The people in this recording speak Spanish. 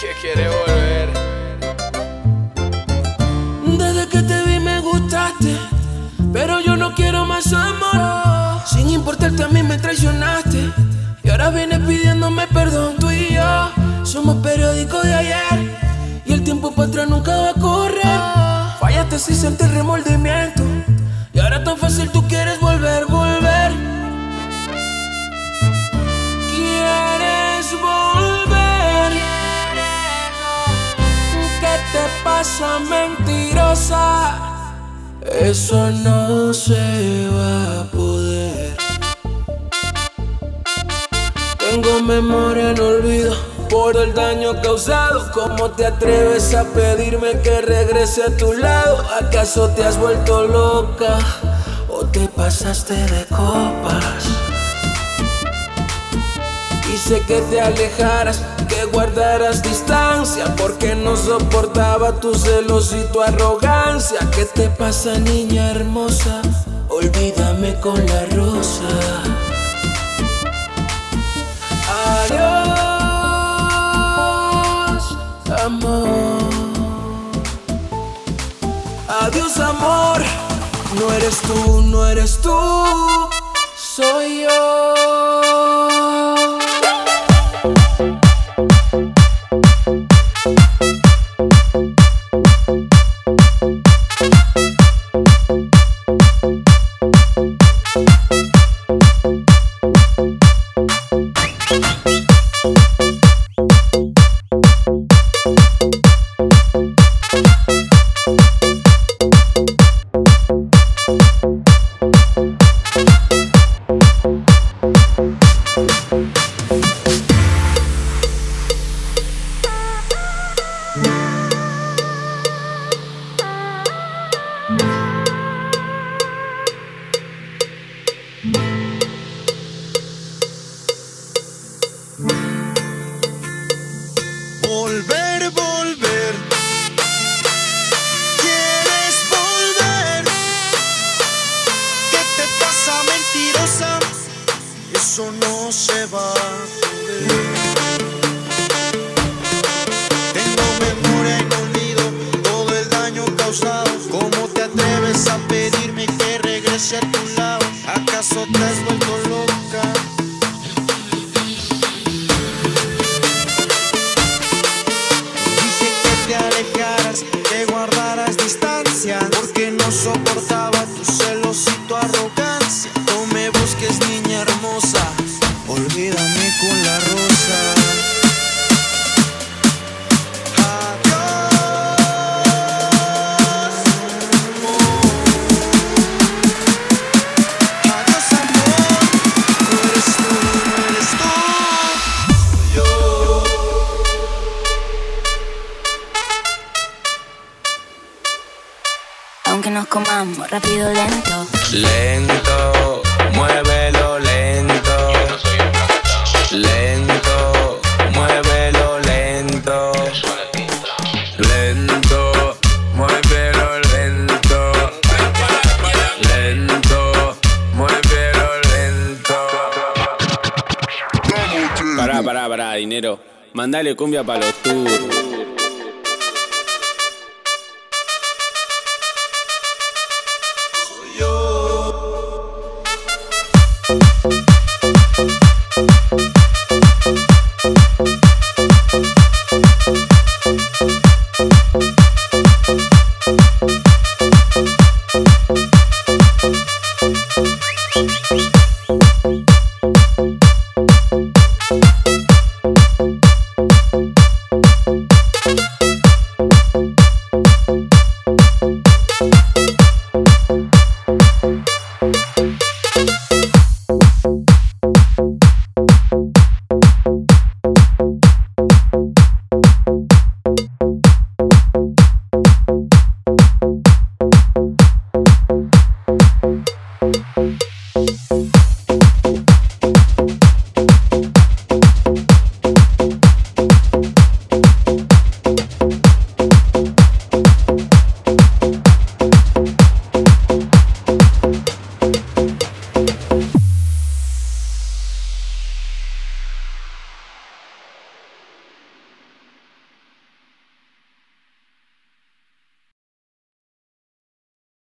que quiere volver. Desde que te vi me gustaste, pero yo no quiero más amor. Sin importarte a mí me traicionaste y ahora vienes pidiéndome perdón. Tú y yo somos periódicos de ayer y el tiempo para atrás nunca va a correr. Fallaste si sientes remordimiento y ahora tan fácil tú quieres volver. Pasa, mentirosa? Eso no se va a poder. Tengo memoria en olvido por el daño causado. ¿Cómo te atreves a pedirme que regrese a tu lado? ¿Acaso te has vuelto loca o te pasaste de copas? Quise que te alejaras, que guardaras distancia, porque no soportaba tus celos y tu arrogancia. ¿Qué te pasa, niña hermosa? Olvídame con la rosa. Adiós, amor. Adiós, amor. No eres tú, no eres tú, soy yo. you Volver, volver. ¿Quieres volver? ¿Qué te pasa, mentirosa? Eso no se va. Tengo memoria y olvido todo el daño causado. ¿Cómo te atreves a pedirme que regrese a tu lado? ¿Acaso te has vuelto olvídame con la rosa. Aunque nos comamos rápido lento. Lento, muévelo Pará, dinero. Mandale cumbia para los turros.